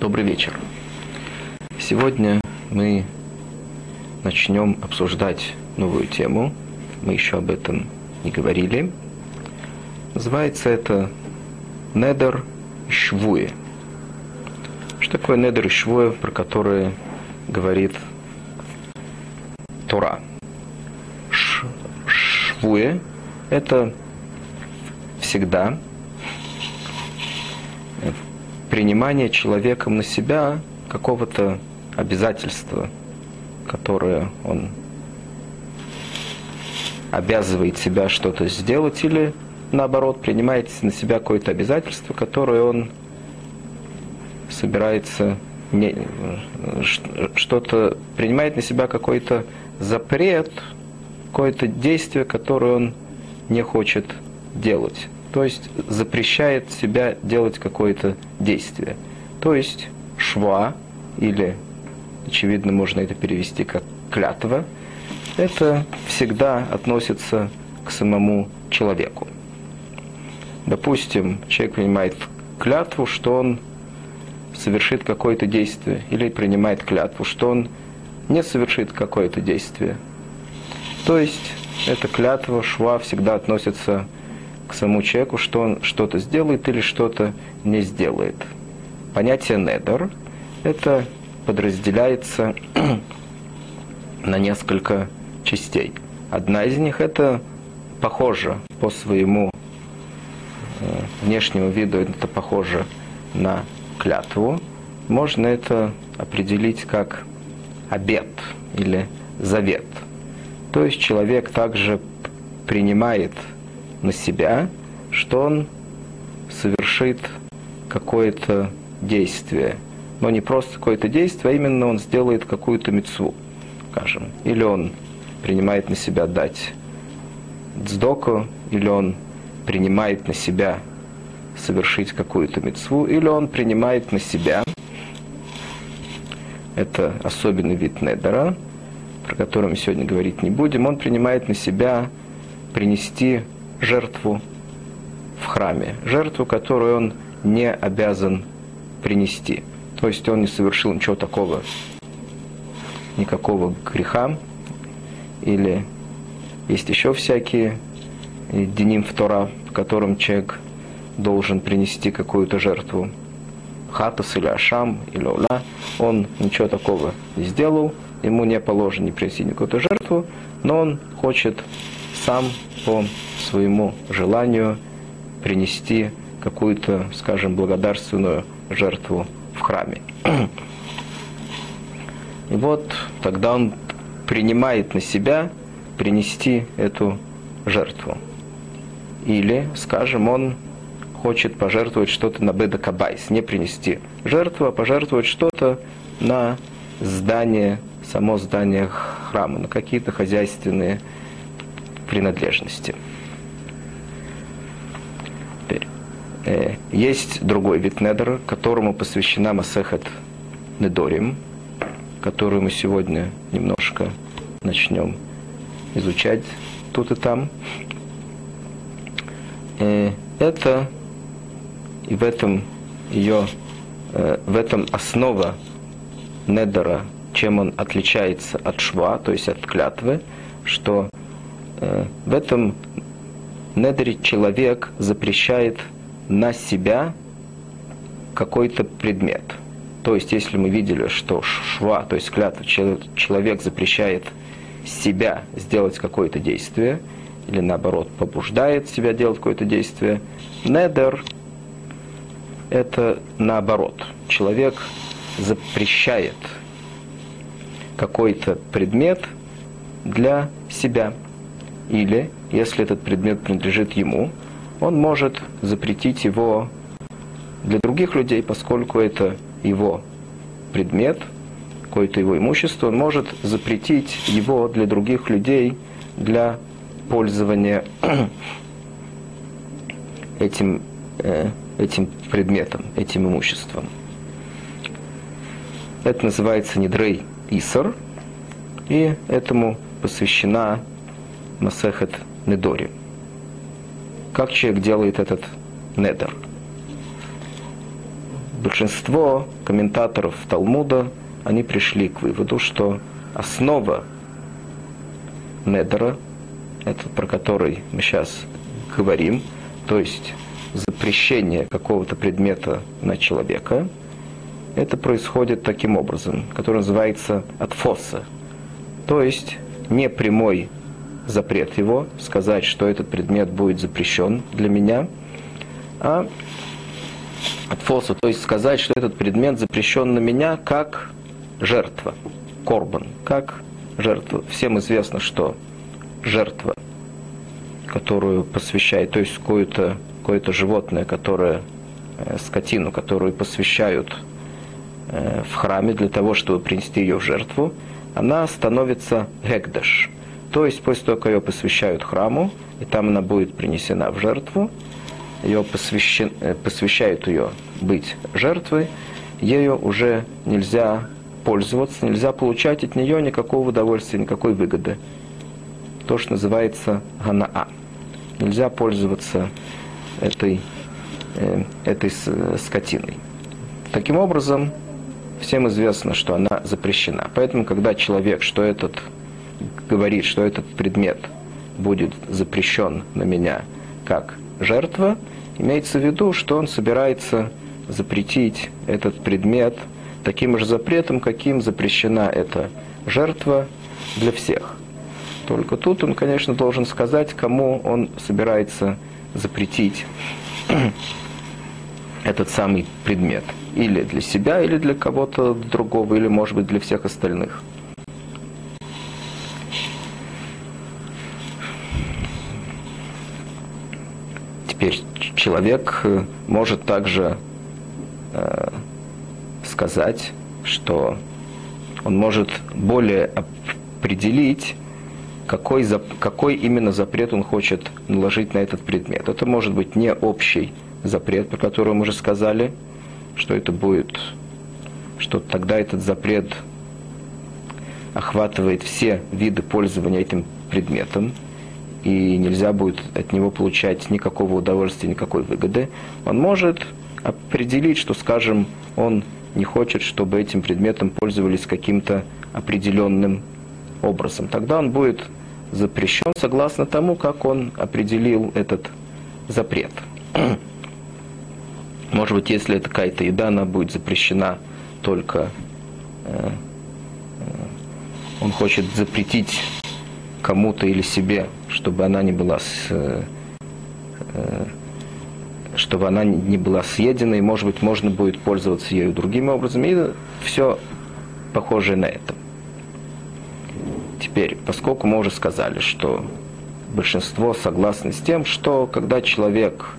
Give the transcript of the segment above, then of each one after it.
Добрый вечер. Сегодня мы начнем обсуждать новую тему. Мы еще об этом не говорили. Называется это Недер и Швуе. Что такое Недер и Швуе, про которое говорит Тора? Ш швуе – это всегда принимание человеком на себя какого-то обязательства, которое он обязывает себя что-то сделать, или наоборот принимает на себя какое-то обязательство, которое он собирается не, что-то принимает на себя какой-то запрет, какое-то действие, которое он не хочет делать то есть запрещает себя делать какое-то действие. То есть шва, или, очевидно, можно это перевести как клятва, это всегда относится к самому человеку. Допустим, человек принимает клятву, что он совершит какое-то действие, или принимает клятву, что он не совершит какое-то действие. То есть эта клятва, шва всегда относится к самому человеку, что он что-то сделает или что-то не сделает. Понятие недер – это подразделяется на несколько частей. Одна из них – это похоже по своему э, внешнему виду, это похоже на клятву. Можно это определить как обет или завет. То есть человек также принимает на себя, что он совершит какое-то действие. Но не просто какое-то действие, а именно он сделает какую-то мецву, скажем. Или он принимает на себя дать дздоку, или он принимает на себя совершить какую-то мецву, или он принимает на себя, это особенный вид недера, про который мы сегодня говорить не будем, он принимает на себя принести жертву в храме, жертву, которую он не обязан принести. То есть он не совершил ничего такого, никакого греха, или есть еще всякие деним в Тора, в котором человек должен принести какую-то жертву. Хатас или Ашам или Ола, он ничего такого не сделал, ему не положено не принести никакую жертву, но он хочет сам по своему желанию принести какую-то, скажем, благодарственную жертву в храме. И вот тогда он принимает на себя принести эту жертву. Или, скажем, он хочет пожертвовать что-то на Беда Кабайс, не принести жертву, а пожертвовать что-то на здание, само здание храма, на какие-то хозяйственные принадлежности. Теперь. Э, есть другой вид недера, которому посвящена Масехет Недорим, которую мы сегодня немножко начнем изучать тут и там. Э, это и в этом ее, э, в этом основа недера, чем он отличается от шва, то есть от клятвы, что Э, в этом недре человек запрещает на себя какой-то предмет. То есть, если мы видели, что шва, то есть клятва, человек запрещает себя сделать какое-то действие, или наоборот, побуждает себя делать какое-то действие, недер – это наоборот. Человек запрещает какой-то предмет для себя – или, если этот предмет принадлежит ему, он может запретить его для других людей, поскольку это его предмет, какое-то его имущество, он может запретить его для других людей для пользования этим, э, этим предметом, этим имуществом. Это называется Недрей Исар, и этому посвящена Масехет Недори. Как человек делает этот недер? большинство комментаторов Талмуда, они пришли к выводу, что основа Недера, это про который мы сейчас говорим, то есть запрещение какого-то предмета на человека, это происходит таким образом, который называется отфоса. То есть не прямой запрет его, сказать, что этот предмет будет запрещен для меня, а отфоса, то есть сказать, что этот предмет запрещен на меня как жертва, корбан, как жертва. Всем известно, что жертва, которую посвящает, то есть какое-то какое животное, которое, э, скотину, которую посвящают э, в храме для того, чтобы принести ее в жертву, она становится гекдаш. То есть после того, как ее посвящают храму, и там она будет принесена в жертву, ее посвящен, э, посвящают ее быть жертвой, ею уже нельзя пользоваться, нельзя получать от нее никакого удовольствия, никакой выгоды. То, что называется ганаа. Нельзя пользоваться этой, э, этой скотиной. Таким образом, всем известно, что она запрещена. Поэтому, когда человек, что этот говорит, что этот предмет будет запрещен на меня как жертва, имеется в виду, что он собирается запретить этот предмет таким же запретом, каким запрещена эта жертва для всех. Только тут он, конечно, должен сказать, кому он собирается запретить этот самый предмет. Или для себя, или для кого-то другого, или, может быть, для всех остальных. Теперь человек э, может также э, сказать, что он может более определить, какой, зап, какой именно запрет он хочет наложить на этот предмет. Это может быть не общий запрет, про который мы уже сказали, что это будет, что тогда этот запрет охватывает все виды пользования этим предметом, и нельзя будет от него получать никакого удовольствия, никакой выгоды, он может определить, что, скажем, он не хочет, чтобы этим предметом пользовались каким-то определенным образом. Тогда он будет запрещен согласно тому, как он определил этот запрет. Может быть, если это какая-то еда, она будет запрещена только э, э, он хочет запретить кому-то или себе, чтобы она не была с, э, э, чтобы она не была съедена, и, может быть, можно будет пользоваться ею другими образами, и все похожее на это. Теперь, поскольку мы уже сказали, что большинство согласны с тем, что когда человек,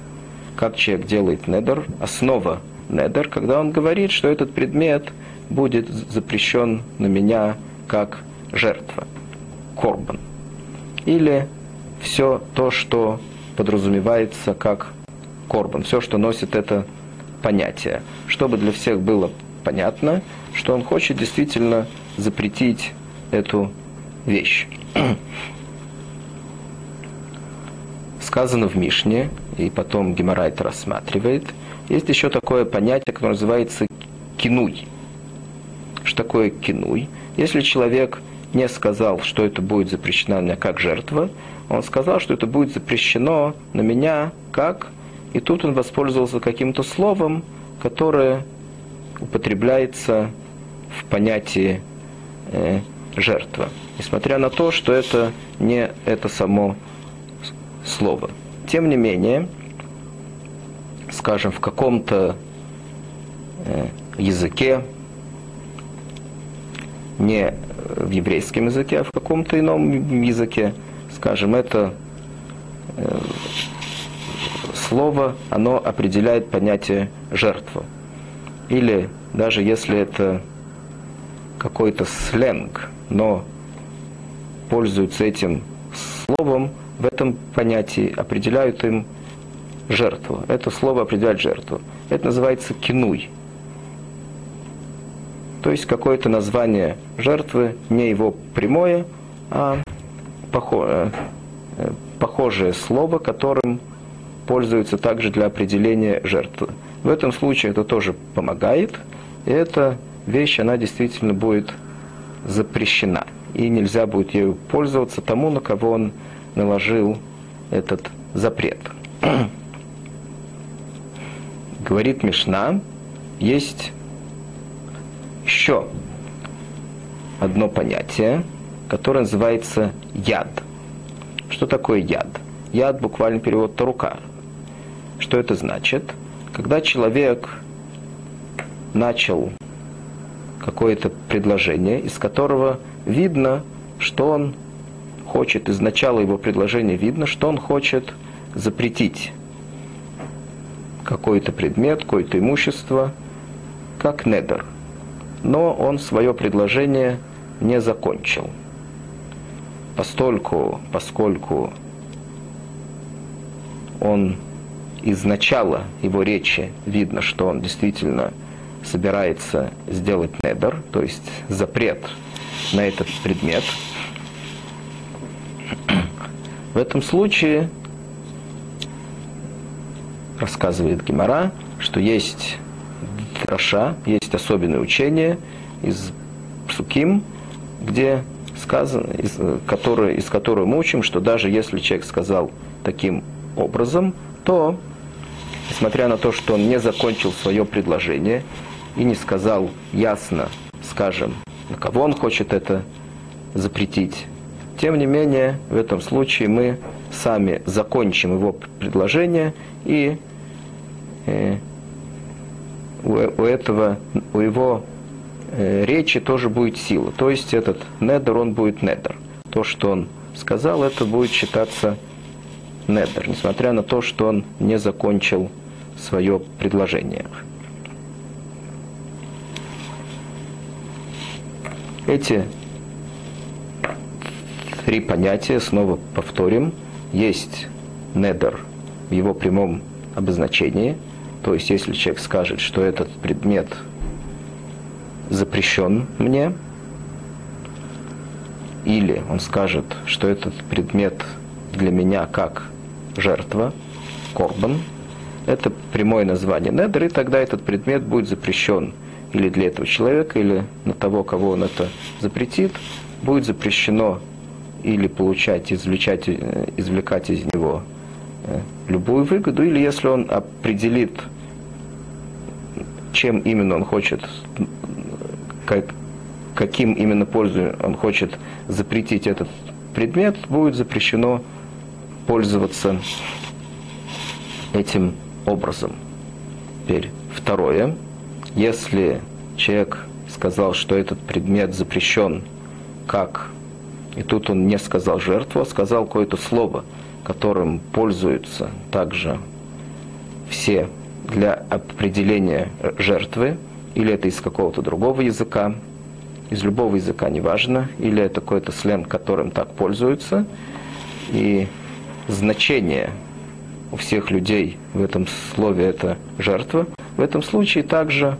как человек делает недер, основа недер, когда он говорит, что этот предмет будет запрещен на меня как жертва, корбан или все то, что подразумевается как корбан, все, что носит это понятие. Чтобы для всех было понятно, что он хочет действительно запретить эту вещь. Сказано в Мишне, и потом Геморрайт рассматривает, есть еще такое понятие, которое называется кинуй. Что такое кинуй? Если человек не сказал, что это будет запрещено на меня как жертва, он сказал, что это будет запрещено на меня как... И тут он воспользовался каким-то словом, которое употребляется в понятии э, жертва, несмотря на то, что это не это само слово. Тем не менее, скажем, в каком-то э, языке, не в еврейском языке, а в каком-то ином языке. Скажем, это э, слово, оно определяет понятие жертву. Или даже если это какой-то сленг, но пользуются этим словом, в этом понятии определяют им жертву. Это слово определяет жертву. Это называется кинуй. То есть какое-то название жертвы, не его прямое, а похожее, похожее слово, которым пользуются также для определения жертвы. В этом случае это тоже помогает, и эта вещь, она действительно будет запрещена, и нельзя будет ею пользоваться тому, на кого он наложил этот запрет. Говорит Мишна, есть еще одно понятие, которое называется яд. Что такое яд? Яд буквально перевод рука. Что это значит? Когда человек начал какое-то предложение, из которого видно, что он хочет, из начала его предложения видно, что он хочет запретить какой-то предмет, какое-то имущество, как недер. Но он свое предложение не закончил. Постольку, поскольку он из начала его речи видно, что он действительно собирается сделать недер, то есть запрет на этот предмет. В этом случае рассказывает Гимара, что есть дроша, есть особенное учение из Псуким, где сказано, из, которое, из которого мы учим, что даже если человек сказал таким образом, то, несмотря на то, что он не закончил свое предложение и не сказал ясно, скажем, на кого он хочет это запретить, тем не менее, в этом случае мы сами закончим его предложение и э, у, у этого, у его э, речи тоже будет сила. То есть этот недер, он будет недер. То, что он сказал, это будет считаться недер, несмотря на то, что он не закончил свое предложение. Эти три понятия, снова повторим, есть недер в его прямом обозначении, то есть если человек скажет, что этот предмет запрещен мне, или он скажет, что этот предмет для меня как жертва, корбан, это прямое название недер, и тогда этот предмет будет запрещен или для этого человека, или на того, кого он это запретит, будет запрещено или получать, извлекать, э, извлекать из него любую выгоду, или если он определит, чем именно он хочет, как, каким именно пользу он хочет запретить этот предмет, будет запрещено пользоваться этим образом. Теперь второе. Если человек сказал, что этот предмет запрещен как и тут он не сказал жертву, а сказал какое-то слово, которым пользуются также все для определения жертвы, или это из какого-то другого языка, из любого языка, неважно, или это какой-то сленг, которым так пользуются. И значение у всех людей в этом слове это жертва. В этом случае также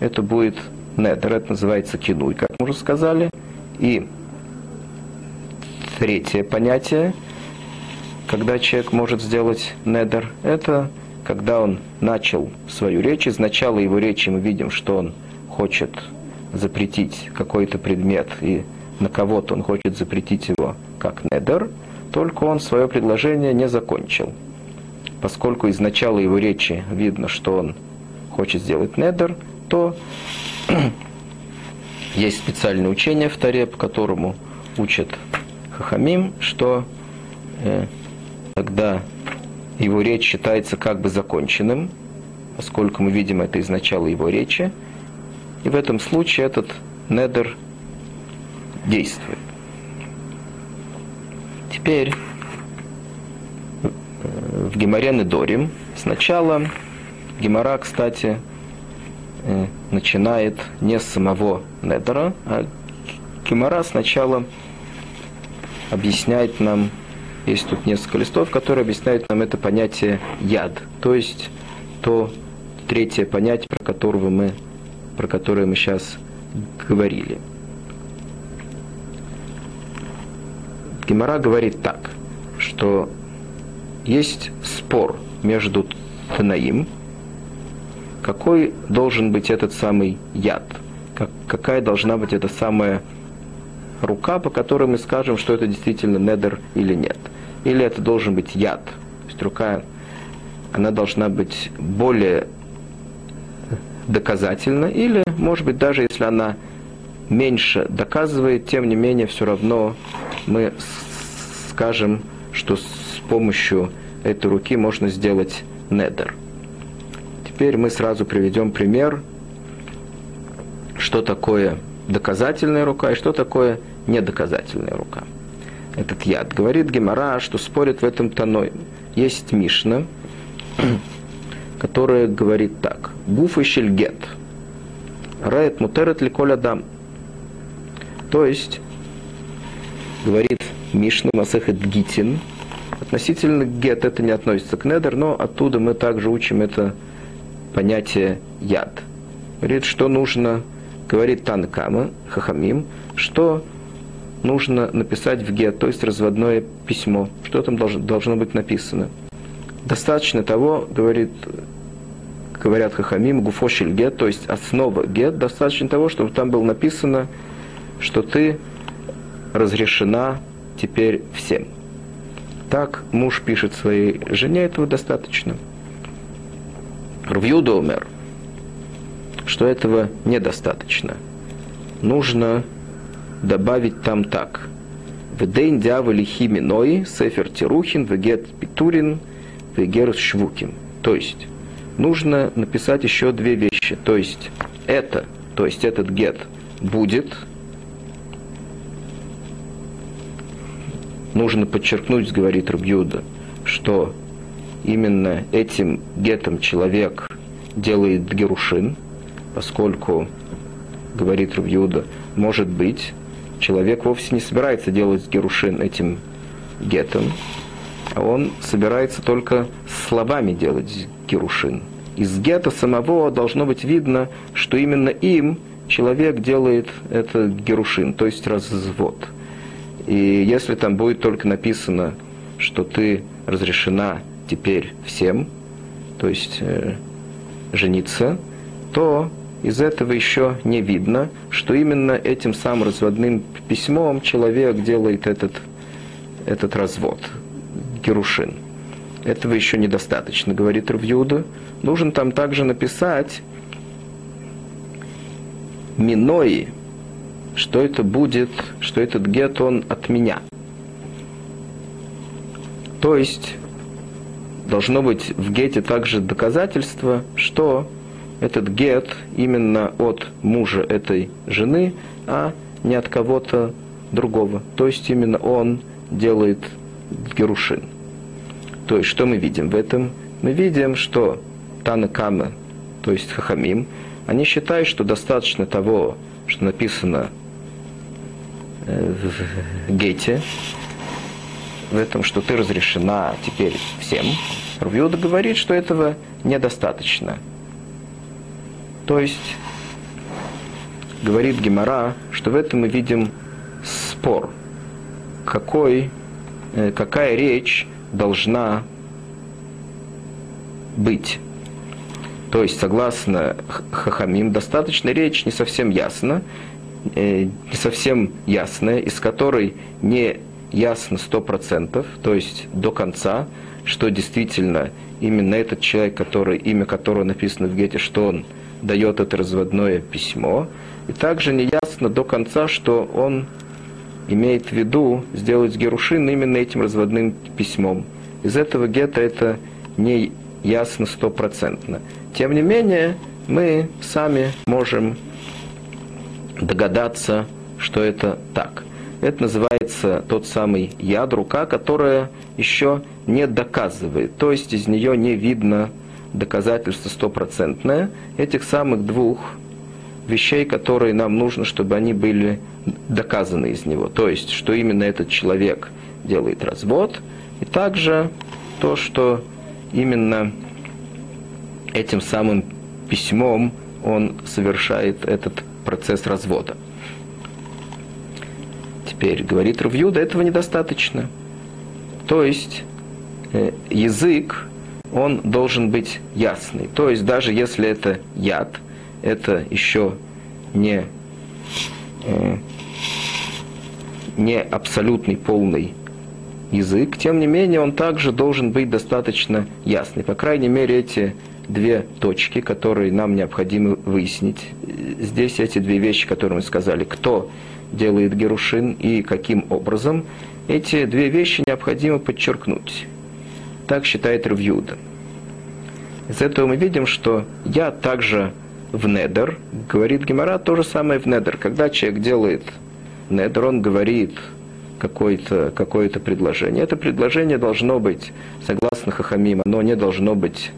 это будет недер, это называется кинуй, как мы уже сказали. И Третье понятие, когда человек может сделать недер, это когда он начал свою речь, из начала его речи мы видим, что он хочет запретить какой-то предмет, и на кого-то он хочет запретить его как недер, только он свое предложение не закончил. Поскольку из начала его речи видно, что он хочет сделать недер, то есть специальное учение в Таре, по которому учат Хахамим, что э, тогда его речь считается как бы законченным, поскольку мы видим это из начала его речи, и в этом случае этот недер действует. Теперь э, в Геморе Недорим сначала Гемора, кстати, э, начинает не с самого Недера, а Гемора сначала объясняет нам, есть тут несколько листов, которые объясняют нам это понятие яд, то есть то третье понятие, про, которого мы, про которое мы сейчас говорили. Гемора говорит так, что есть спор между Танаим, какой должен быть этот самый яд, как, какая должна быть эта самая рука, по которой мы скажем, что это действительно недер или нет. Или это должен быть яд. То есть рука, она должна быть более доказательна, или, может быть, даже если она меньше доказывает, тем не менее, все равно мы скажем, что с помощью этой руки можно сделать недер. Теперь мы сразу приведем пример, что такое доказательная рука и что такое недоказательная рука. Этот яд. Говорит Гемора, что спорит в этом тоной. Есть Мишна, которая говорит так. Гуф и шельгет. Рает мутерет ли коля дам. То есть, говорит Мишна Масехет Гитин, относительно гет это не относится к недер, но оттуда мы также учим это понятие яд. Говорит, что нужно, говорит Танкама, Хахамим, что нужно написать в гет, то есть разводное письмо. Что там должно, должно быть написано? Достаточно того, говорит, говорят Хахамим, гуфошель гет, то есть основа гет, достаточно того, чтобы там было написано, что ты разрешена теперь всем. Так муж пишет своей жене, этого достаточно. Рвью умер, что этого недостаточно. Нужно добавить там так. Вдейн дьяволи химиной, сефер тирухин, вегет питурин, вегер швукин. То есть, нужно написать еще две вещи. То есть, это, то есть этот гет будет, нужно подчеркнуть, говорит Рубьюда, что именно этим гетом человек делает герушин, поскольку, говорит Рубьюда, может быть, человек вовсе не собирается делать герушин этим гетом, а он собирается только словами делать герушин. Из гета самого должно быть видно, что именно им человек делает это герушин, то есть развод. И если там будет только написано, что ты разрешена теперь всем, то есть э, жениться, то из этого еще не видно, что именно этим самым разводным письмом человек делает этот, этот развод, Герушин. Этого еще недостаточно, говорит Равьюда. Нужно там также написать Минои, что это будет, что этот гет, он от меня. То есть, должно быть в гете также доказательство, что этот гет именно от мужа этой жены, а не от кого-то другого. То есть именно он делает герушин. То есть что мы видим в этом? Мы видим, что Танакама, то есть Хахамим, они считают, что достаточно того, что написано э, в гете, в этом, что ты разрешена теперь всем. Рувиуда говорит, что этого недостаточно. То есть, говорит Гемора, что в этом мы видим спор, какой, э, какая речь должна быть. То есть, согласно Хахамим, достаточно речь не совсем ясна, э, не совсем ясная, из которой не ясно сто процентов, то есть до конца, что действительно именно этот человек, который, имя которого написано в Гете, что он дает это разводное письмо. И также неясно до конца, что он имеет в виду сделать Герушин именно этим разводным письмом. Из этого гетто это не ясно стопроцентно. Тем не менее, мы сами можем догадаться, что это так. Это называется тот самый яд, рука, которая еще не доказывает. То есть из нее не видно доказательство стопроцентное этих самых двух вещей, которые нам нужно, чтобы они были доказаны из него. То есть, что именно этот человек делает развод, и также то, что именно этим самым письмом он совершает этот процесс развода. Теперь, говорит Равьюда, этого недостаточно. То есть, э, язык он должен быть ясный. То есть даже если это яд, это еще не, э, не абсолютный полный язык, тем не менее он также должен быть достаточно ясный. По крайней мере, эти две точки, которые нам необходимо выяснить. Здесь эти две вещи, которые мы сказали, кто делает Герушин и каким образом, эти две вещи необходимо подчеркнуть. Так считает Равьюда. Из этого мы видим, что я также в недер, говорит Гемора, то же самое в недер. Когда человек делает недер, он говорит какое-то какое предложение. Это предложение должно быть, согласно Хахамим, оно не должно быть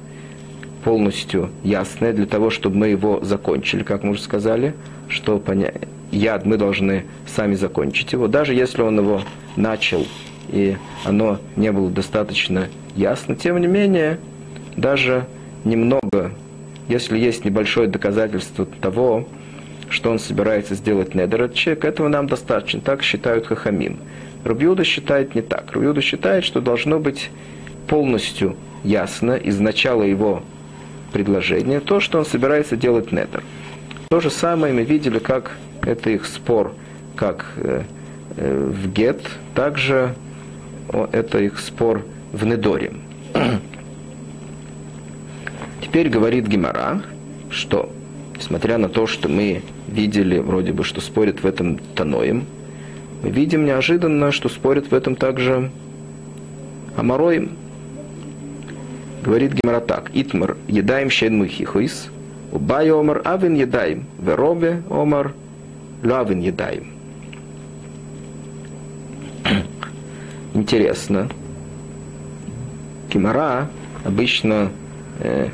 полностью ясное для того, чтобы мы его закончили, как мы уже сказали, что понять, яд мы должны сами закончить его, даже если он его начал и оно не было достаточно ясно, тем не менее, даже немного, если есть небольшое доказательство того, что он собирается сделать недер, человек, этого нам достаточно, так считают Хахамим. Рубиуда считает не так. Рубиуда считает, что должно быть полностью ясно из начала его предложения то, что он собирается делать недер. То же самое мы видели, как это их спор, как э, э, в Гет, также это их спор в Недоре. Теперь говорит Гимара, что, несмотря на то, что мы видели вроде бы, что спорят в этом Таноем, мы видим неожиданно, что спорят в этом также Амароим. Говорит Гимара так. Итмар едаем щен мухихуис, убай омар авин едаем, веробе омар лавин едаем. Интересно. Гимара обычно э,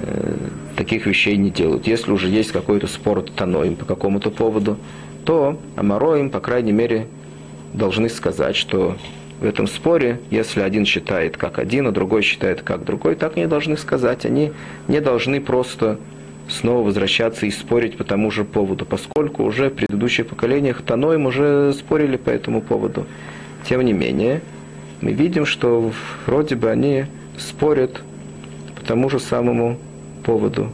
э, таких вещей не делают. Если уже есть какой-то спор таноим по какому-то поводу, то Амароим, по крайней мере, должны сказать, что в этом споре, если один считает как один, а другой считает как другой, так они должны сказать. Они не должны просто снова возвращаться и спорить по тому же поводу, поскольку уже в предыдущих поколениях Таноим уже спорили по этому поводу. Тем не менее, мы видим, что вроде бы они спорят по тому же самому поводу.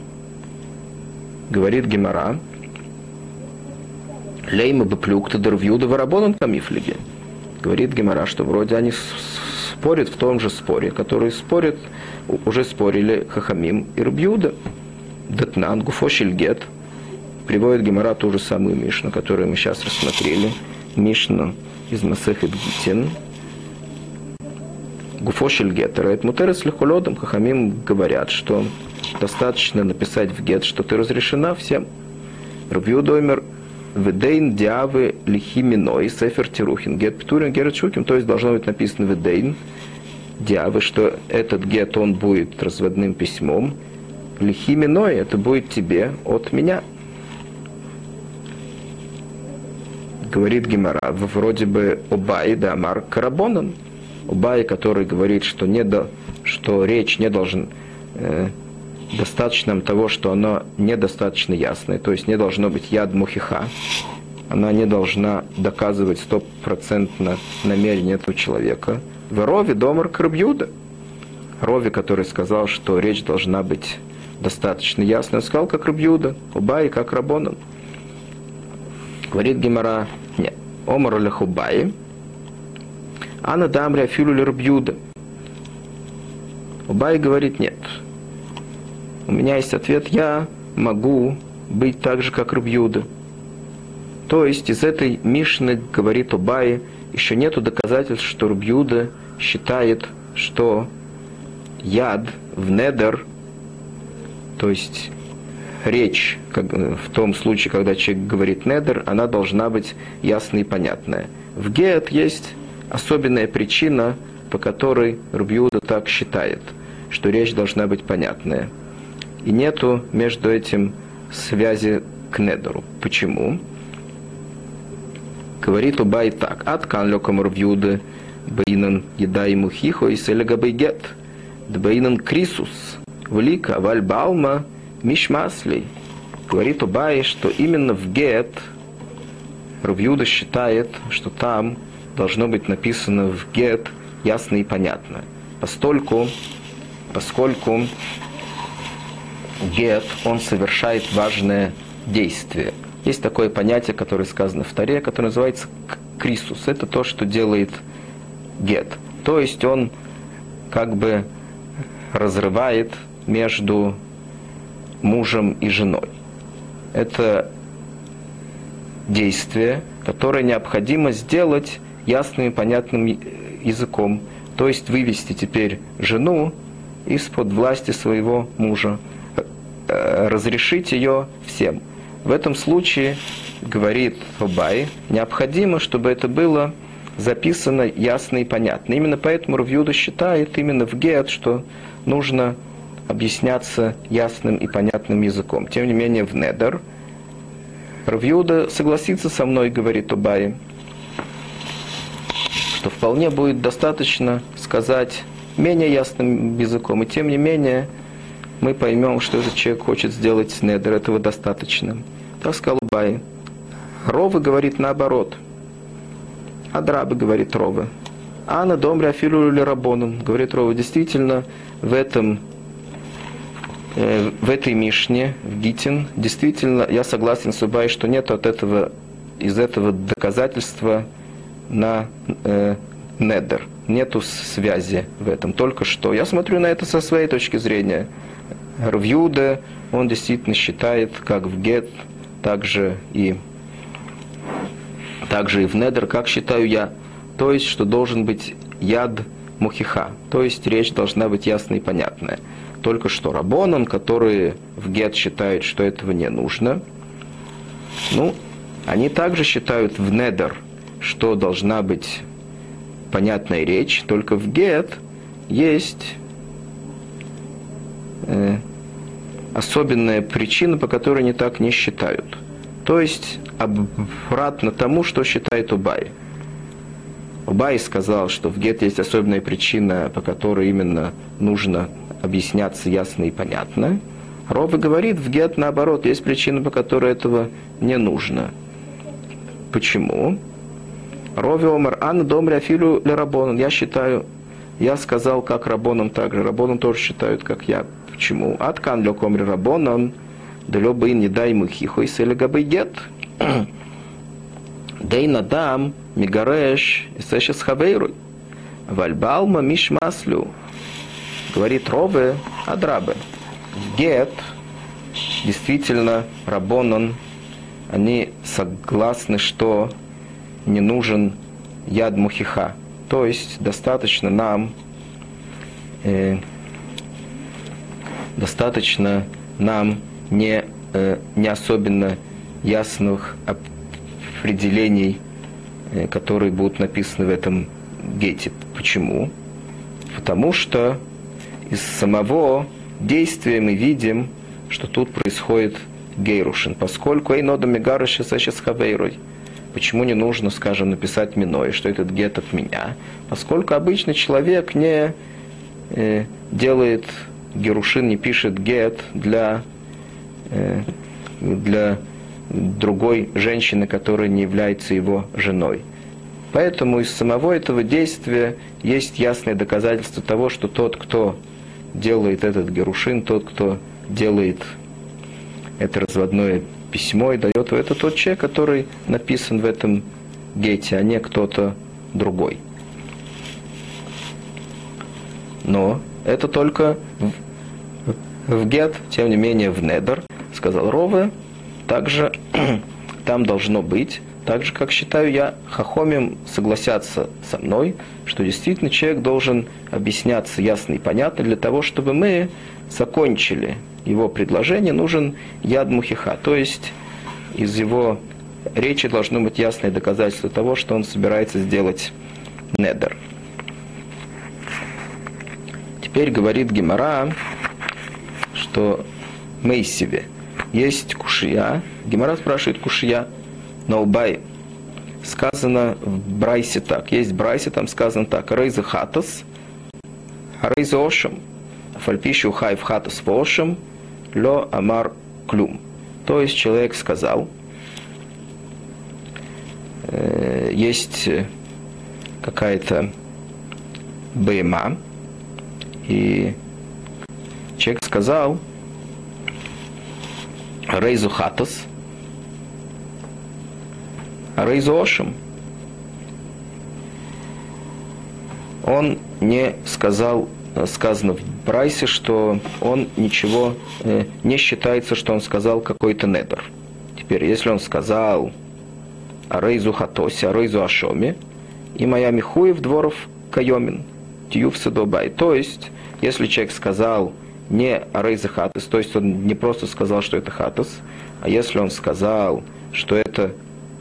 Говорит Гемора, Лейма беплюкта дервьюда варабонан камифлиге. Говорит Гемора, что вроде они спорят в том же споре, который спорят, уже спорили Хахамим и Рубьюда. Детнан, Гуфошельгет. Приводит Гемора ту же самую Мишну, которую мы сейчас рассмотрели. Мишну из Масехет Гитин. Гуфошель гетера. Это мутерес лихулодом. Хахамим говорят, что достаточно написать в гет, что ты разрешена всем. Рубью домер Ведейн диавы лихиминой сефер тирухин. Гет птурин герет шуким. То есть должно быть написано ведейн диавы, что этот гет, он будет разводным письмом. Лихиминой, это будет тебе от меня. Говорит Гимара, вроде бы Обай да Амар Карабонан. Обай, который говорит, что, не до, что речь не должен э, достаточно того, что оно недостаточно ясное, то есть не должно быть яд мухиха, она не должна доказывать стопроцентно намерение этого человека. В Рове домар Крабьюда. Рови, который сказал, что речь должна быть достаточно ясной, сказал, как Рабьюда, Убай, как Рабонан. Говорит Гимара, нет, Омар Лехубай, Ана Дамри Афилу Рабьюда. Убай говорит, нет, у меня есть ответ, я могу быть так же, как Рубьюда. То есть из этой Мишны, говорит Убай, еще нету доказательств, что Рубьюда считает, что яд в недер, то есть речь как, в том случае, когда человек говорит недер, она должна быть ясной и понятная. В гет есть особенная причина, по которой Рубьюда так считает, что речь должна быть понятная. И нету между этим связи к недору. Почему? Говорит Убай так. От кан лекам рвьюда бейнан еда ему хихо и селега бейгет. Дбейнан крисус. Велика вальбалма мишмаслей. Говорит Убай, что именно в гет Рувьюда считает, что там должно быть написано в гет ясно и понятно. Постольку поскольку гет, он совершает важное действие. Есть такое понятие, которое сказано в Таре, которое называется крисус. Это то, что делает гет. То есть он как бы разрывает между мужем и женой. Это действие, которое необходимо сделать ясным и понятным языком. То есть вывести теперь жену из-под власти своего мужа, э, разрешить ее всем. В этом случае, говорит Хубай, необходимо, чтобы это было записано ясно и понятно. Именно поэтому Рувьюда считает именно в Гет, что нужно объясняться ясным и понятным языком. Тем не менее, в Недер Равьюда согласится со мной, говорит Убай, что вполне будет достаточно сказать менее ясным языком. И тем не менее, мы поймем, что этот человек хочет сделать Недер. Этого достаточно. Так сказал Убай. Ровы говорит наоборот. Адрабы говорит Ровы. А на домре афилу или рабоном, говорит Рова. Действительно, в этом Э, в этой Мишне, в Гитин, действительно, я согласен с Убай, что нет от этого, из этого доказательства на э, недер. Нету связи в этом. Только что. Я смотрю на это со своей точки зрения. Рвьюда, он действительно считает, как в Гет, так же и, также и в Недер, как считаю я. То есть, что должен быть яд мухиха. То есть, речь должна быть ясная и понятная только что Рабонан, которые в Гет считают, что этого не нужно. Ну, они также считают в Недер, что должна быть понятная речь, только в Гет есть э, особенная причина, по которой они так не считают. То есть обратно тому, что считает Убай. Убай сказал, что в Гет есть особенная причина, по которой именно нужно объясняться ясно и понятно. Рова говорит, в гет наоборот, есть причина, по которой этого не нужно. Почему? Рови омар ан домри афилу ле рабонан. Я считаю, я сказал, как рабонан также. Рабонан тоже считают, как я. Почему? Аткан ле комри рабонан, да бы не дай мы хихой сели габы гет. Дей надам мигареш и сэшес хавейруй. Вальбалма мишмаслю говорит Рове Адрабе. Гет, действительно, Рабонан, они согласны, что не нужен яд мухиха. То есть достаточно нам э, достаточно нам не, э, не особенно ясных определений, э, которые будут написаны в этом гете. Почему? Потому что из самого действия мы видим, что тут происходит гейрушин, поскольку эйнода мегарыша сейчас хавейрой. Почему не нужно, скажем, написать миной, что этот гет от меня? Поскольку обычный человек не э, делает герушин, не пишет гет для, э, для другой женщины, которая не является его женой. Поэтому из самого этого действия есть ясное доказательство того, что тот, кто делает этот Герушин, тот, кто делает это разводное письмо и дает это тот человек, который написан в этом гете, а не кто-то другой. Но это только в, в гет, тем не менее в недер, сказал Рове, также там должно быть так же, как считаю я, хахомим согласятся со мной, что действительно человек должен объясняться ясно и понятно для того, чтобы мы закончили его предложение, нужен яд мухиха, то есть из его речи должно быть ясное доказательство того, что он собирается сделать недер. Теперь говорит Гемора, что Мейсиве есть кушия. Гемора спрашивает кушия – на Убай сказано в Брайсе так. Есть Брайсе, там сказано так. Рейза хатас, рейза ошем, фальпищу хай в хатас вошем, ло амар клюм. То есть человек сказал, э, есть какая-то бейма, и человек сказал Рейзу Хатас, Рейзу Ошим. Он не сказал, сказано в Брайсе, что он ничего э, не считается, что он сказал какой-то недр. Теперь, если он сказал Рейзу Хатосе, Рейзу Ашоме, и моя Михуев дворов Кайомин, Тиюв Садобай. То есть, если человек сказал не Рейза Хатас, то есть он не просто сказал, что это Хатас, а если он сказал, что это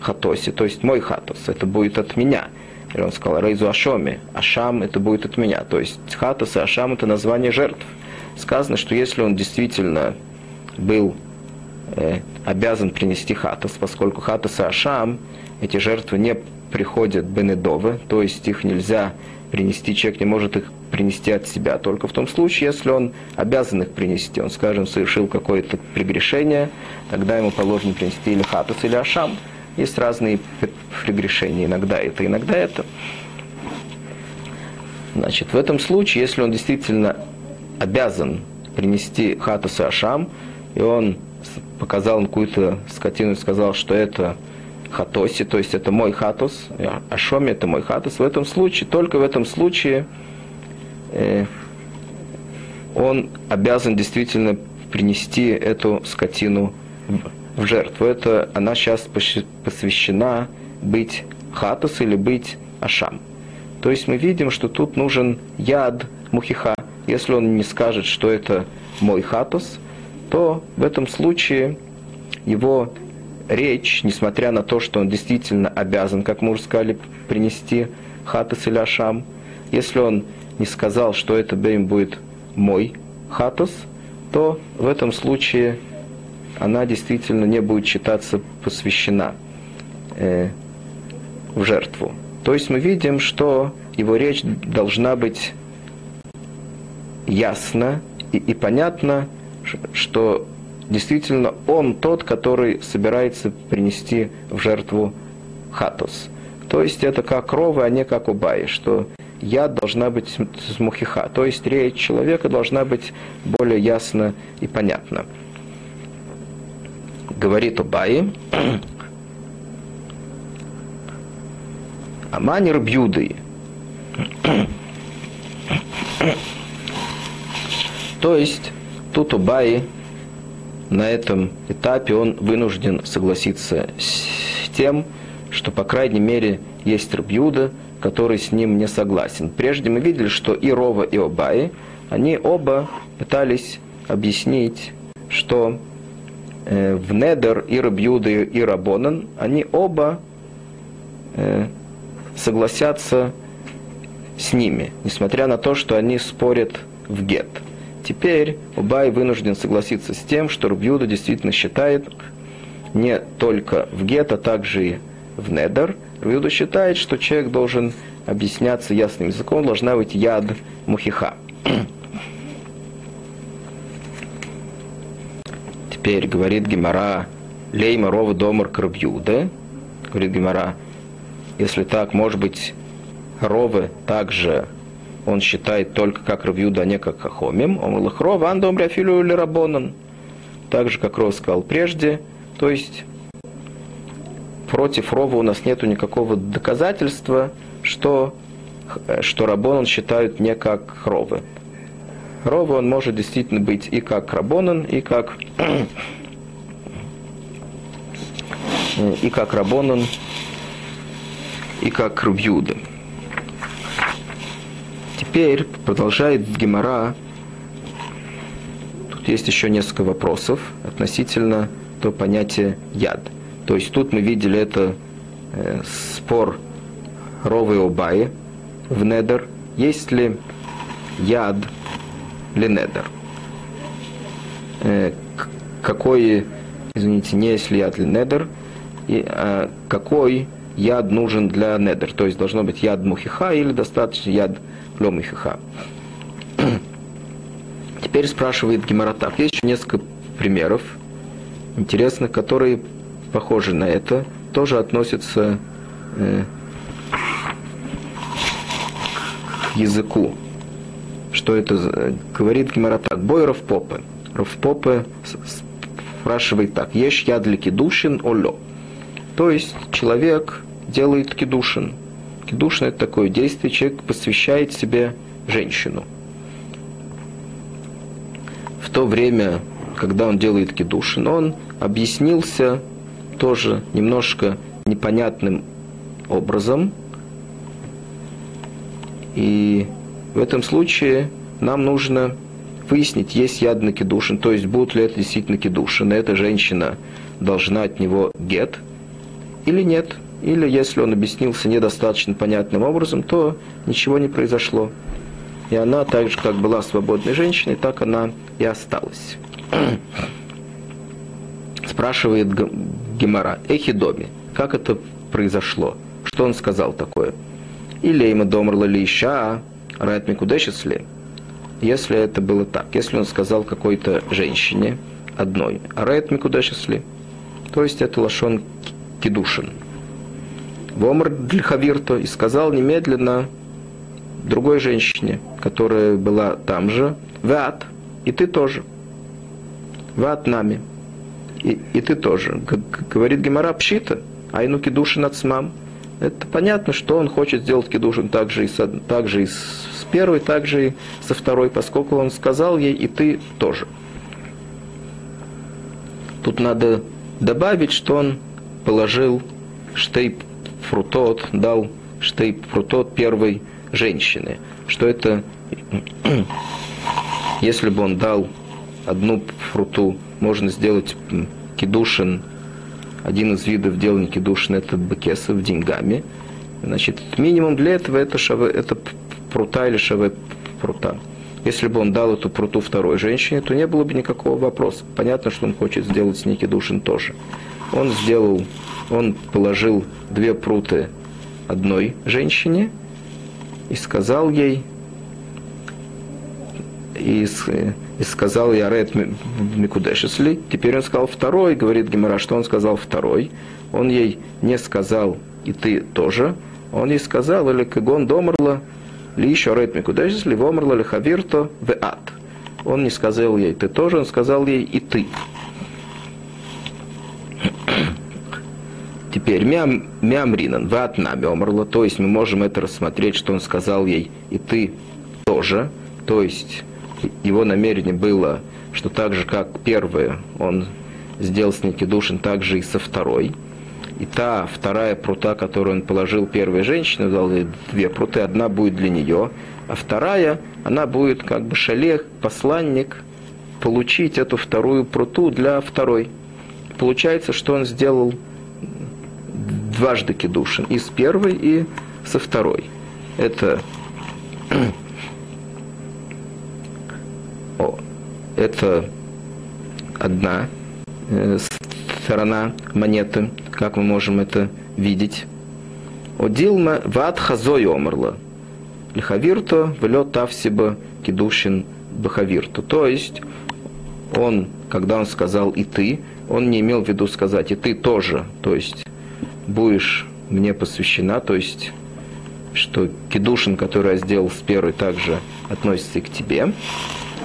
Хатоси, то есть мой Хатос, это будет от меня. Или он сказал Рейзу Ашоме, Ашам это будет от меня. То есть Хатос и Ашам это название жертв. Сказано, что если он действительно был э, обязан принести Хатос, поскольку Хатос и Ашам, эти жертвы не приходят Бенедовы, то есть их нельзя принести, человек не может их принести от себя, только в том случае, если он обязан их принести. Он, скажем, совершил какое-то прегрешение, тогда ему положено принести или хатус, или ашам. Есть разные прегрешения, иногда это, иногда это. Значит, в этом случае, если он действительно обязан принести хатус и ашам, и он показал какую-то скотину и сказал, что это хатоси, то есть это мой хатус, ашоми это мой хатус. В этом случае, только в этом случае э, он обязан действительно принести эту скотину в жертву. Это она сейчас посвящена быть хатус или быть ашам. То есть мы видим, что тут нужен яд мухиха. Если он не скажет, что это мой хатус, то в этом случае его речь, несмотря на то, что он действительно обязан, как мы уже сказали, принести хатас или ашам, если он не сказал, что это бейм будет мой хатас, то в этом случае она действительно не будет считаться посвящена э, в жертву. То есть мы видим, что его речь должна быть ясна и, и понятна, что действительно он тот, который собирается принести в жертву хатус. То есть это как ровы, а не как убаи, что я должна быть с мухиха. То есть речь человека должна быть более ясна и понятна. Говорит Убаи, Аманир бьюды. То есть тут Убаи на этом этапе он вынужден согласиться с тем, что, по крайней мере, есть Рабьюда, который с ним не согласен. Прежде мы видели, что и Рова, и Обаи, они оба пытались объяснить, что э, в Недер и Рабьюда, и Рабонан, они оба э, согласятся с ними, несмотря на то, что они спорят в гет. Теперь Убай вынужден согласиться с тем, что Рубьюда действительно считает не только в гет, а также и в недер. Рубьюда считает, что человек должен объясняться ясным языком, должна быть яд мухиха. Теперь говорит Гемара, лейма рова домар крабьюда. Говорит Гемара, если так, может быть, ровы также он считает только как Равьюда, а не как Хахомим. Говорит, Ров, андом ряфилю или рабонан. Так же, как Ров сказал прежде. То есть, против Рова у нас нет никакого доказательства, что, что Рабонан считают не как Ровы. Ровы он может действительно быть и как Рабонан, и как и как Рабонан, и как Рубьюда. Теперь продолжает Гемора. Тут есть еще несколько вопросов относительно то понятия яд. То есть тут мы видели это э, спор Ровы и Обаи в Недер. Есть ли яд или Недер? Э, какой, извините, не есть ли яд или Недер, и, а, какой яд нужен для Недер? То есть должно быть яд Мухиха или достаточно яд Ломихиха. Теперь спрашивает Геморатав. Есть еще несколько примеров интересных, которые похожи на это, тоже относятся э, к языку. что это, говорит Гимара так, бой Равпопы. Равпопы спрашивает так, ешь я для кедушин олё. То есть человек делает кедушин. Кедушин это такое действие, человек посвящает себе женщину. В то время, когда он делает кедушин, он объяснился тоже немножко непонятным образом. И в этом случае нам нужно выяснить, есть яд на кедушин, то есть будут ли это действительно кедушин, эта женщина должна от него гет или нет. Или если он объяснился недостаточно понятным образом, то ничего не произошло. И она так же, как была свободной женщиной, так она и осталась. Спрашивает Гемора, Эхидоми, как это произошло? Что он сказал такое? Или ему домрла ли ища, райт микудешесли? Если это было так, если он сказал какой-то женщине одной, а райт микудешесли, то есть это лошон кидушин. Вомр Длихавирто и сказал немедленно другой женщине, которая была там же, Ват, и ты тоже. Ват нами. И, и ты тоже. Говорит Гемара Пшита, айну кидушин от смам. Это понятно, что он хочет сделать кидушин также и, с, также и с первой, также и со второй, поскольку он сказал ей, и ты тоже. Тут надо добавить, что он положил штейп фрутот, дал штейп фрутот первой женщины. Что это, если бы он дал одну фруту, можно сделать кедушин, один из видов делания кедушин это бекесов деньгами. Значит, минимум для этого это, шаве, это прута или шаве прута. Если бы он дал эту пруту второй женщине, то не было бы никакого вопроса. Понятно, что он хочет сделать с ней кедушин тоже. Он сделал он положил две пруты одной женщине и сказал ей, и, и сказал я Ред Микудешесли. Теперь он сказал второй, говорит Гемора, что он сказал второй. Он ей не сказал, и ты тоже. Он ей сказал, или кагон домерла, ли еще Ред Микудешесли, вомерла ли хавирто в ад. Он не сказал ей, ты тоже, он сказал ей, и ты. Теперь мям, мямринан, вы от нами омрла, то есть мы можем это рассмотреть, что он сказал ей, и ты тоже, то есть его намерение было, что так же, как первое, он сделал с ней душин, так же и со второй. И та вторая прута, которую он положил первой женщине, дал ей две пруты, одна будет для нее, а вторая, она будет как бы шалех, посланник, получить эту вторую пруту для второй. Получается, что он сделал дважды кедушин, и с первой, и со второй. Это, о, это одна э, сторона монеты, как мы можем это видеть. Одилма ват хазой омерла. Лихавирто влет тавсиба кедушин бахавирту. То есть он, когда он сказал и ты, он не имел в виду сказать и ты тоже. То есть будешь мне посвящена, то есть что кедушин, который я сделал с первой, также относится и к тебе.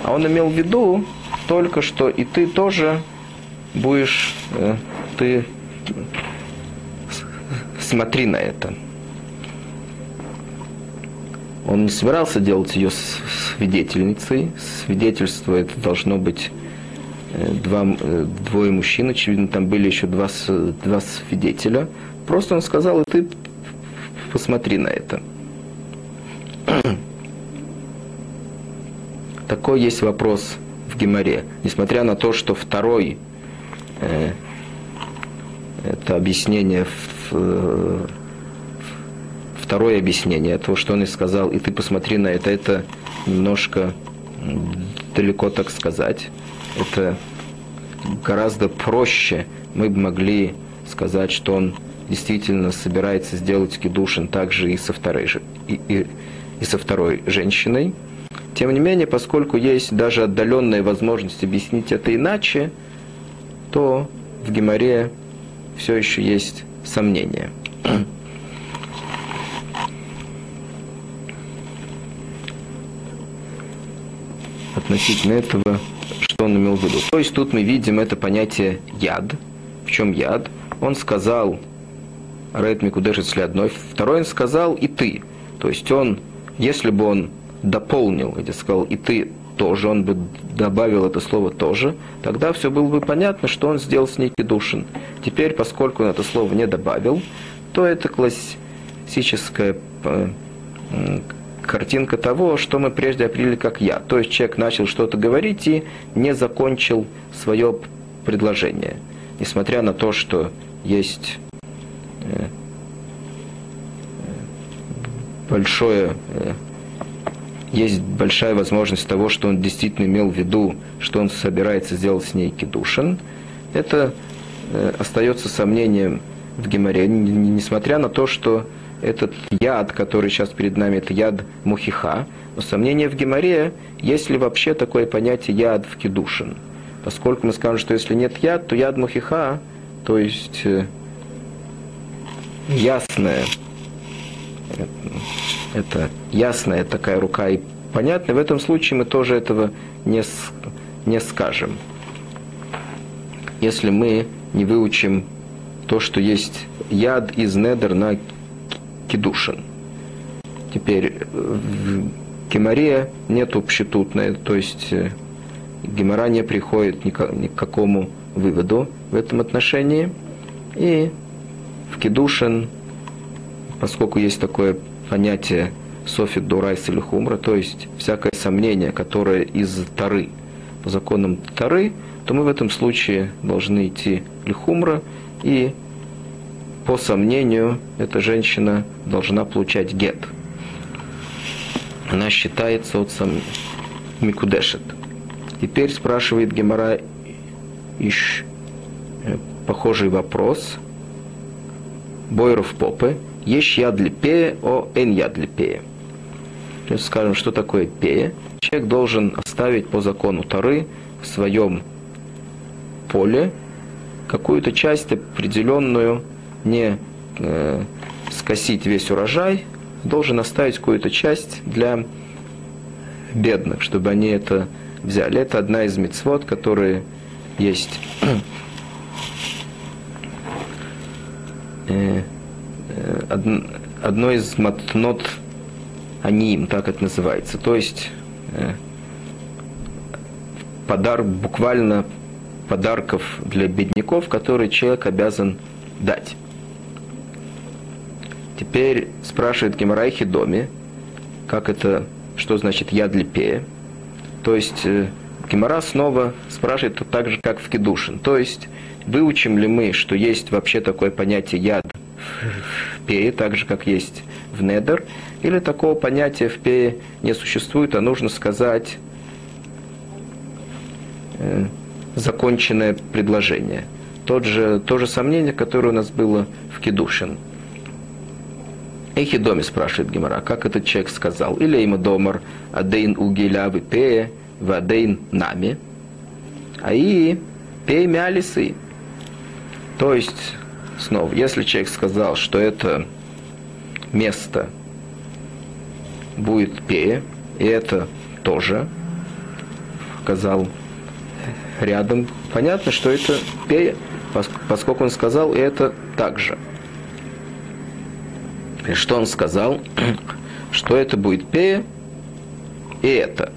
А он имел в виду только что и ты тоже будешь, э, ты смотри на это. Он не собирался делать ее свидетельницей. Свидетельство это должно быть э, два, э, двое мужчин, очевидно, там были еще два, два свидетеля. Просто он сказал, и ты посмотри на это. Такой есть вопрос в Геморе. Несмотря на то, что второй э, это объяснение э, второе объяснение того, что он и сказал, и ты посмотри на это, это немножко далеко так сказать. Это гораздо проще. Мы бы могли сказать, что он действительно собирается сделать кедушин также и со второй, и, и, и со второй женщиной. Тем не менее, поскольку есть даже отдаленная возможность объяснить это иначе, то в Геморе все еще есть сомнения. относительно этого, что он имел в виду. То есть тут мы видим это понятие яд. В чем яд? Он сказал Рейд Микудешец одной, второй он сказал и ты. То есть он, если бы он дополнил, я сказал и ты тоже, он бы добавил это слово тоже, тогда все было бы понятно, что он сделал с ней кедушин. Теперь, поскольку он это слово не добавил, то это классическая э, картинка того, что мы прежде определили как я. То есть человек начал что-то говорить и не закончил свое предложение. Несмотря на то, что есть большое э, есть большая возможность того, что он действительно имел в виду, что он собирается сделать с ней кедушин. Это э, остается сомнением в Геморе, несмотря на то, что этот яд, который сейчас перед нами, это яд мухиха, но сомнение в Геморе, есть ли вообще такое понятие яд в кедушин. Поскольку мы скажем, что если нет яд, то яд мухиха, то есть ясное, это ясная такая рука и понятная, в этом случае мы тоже этого не, не скажем. Если мы не выучим то, что есть яд из недер на кедушин. Теперь в геморе нету пщетутной, то есть э, гемора не приходит ни к какому выводу в этом отношении. И в кедушин, поскольку есть такое понятие софит дурайс или хумра, то есть всякое сомнение, которое из Тары, по законам Тары, то мы в этом случае должны идти лихумра, и по сомнению эта женщина должна получать гет. Она считается от сам Микудешет. Теперь спрашивает Гемора ищ э, похожий вопрос. Бойров Попы. Есть яд о эн яд липея. Скажем, что такое пея? Человек должен оставить по закону Тары в своем поле какую-то часть определенную, не э, скосить весь урожай, должен оставить какую-то часть для бедных, чтобы они это взяли. Это одна из мецвод, которые есть э, одно из матнот аним, так это называется. То есть э, подар, буквально подарков для бедняков, которые человек обязан дать. Теперь спрашивает Геморай Хидоми, как это, что значит яд липея. То есть э, снова спрашивает так же, как в Кедушин. То есть выучим ли мы, что есть вообще такое понятие яд в пее, так же, как есть в недер, или такого понятия в пее не существует, а нужно сказать э, законченное предложение. Тот же, то же сомнение, которое у нас было в Кедушин. Эхидоми спрашивает Гимара, как этот человек сказал? Или ему домар адейн угиля в пее, адейн нами. А и пей мялисы. То есть снова, если человек сказал, что это место будет пея, и это тоже сказал рядом, понятно, что это пея, поскольку он сказал, и это также. И что он сказал? Что это будет пея, и это.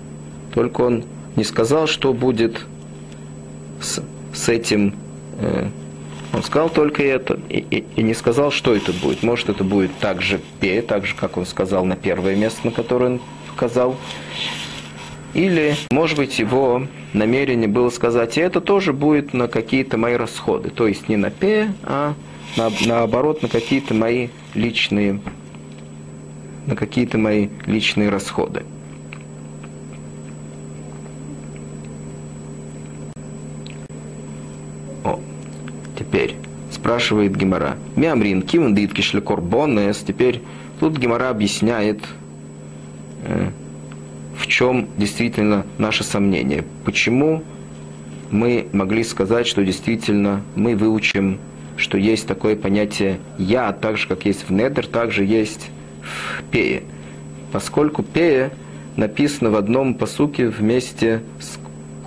Только он не сказал, что будет с, с этим э, он сказал только это и, и, и не сказал, что это будет. Может, это будет так же пе, так же, как он сказал на первое место, на которое он указал. Или, может быть, его намерение было сказать, и это тоже будет на какие-то мои расходы. То есть не на пе, а на, наоборот на какие-то мои личные, на какие-то мои личные расходы. Теперь спрашивает Гемора. Мямрин, ким дитки шликорбонес. Теперь тут Гемора объясняет, э, в чем действительно наше сомнение. Почему мы могли сказать, что действительно мы выучим, что есть такое понятие «я», так же, как есть в недер, также есть в пее. Поскольку пее написано в одном посуке вместе с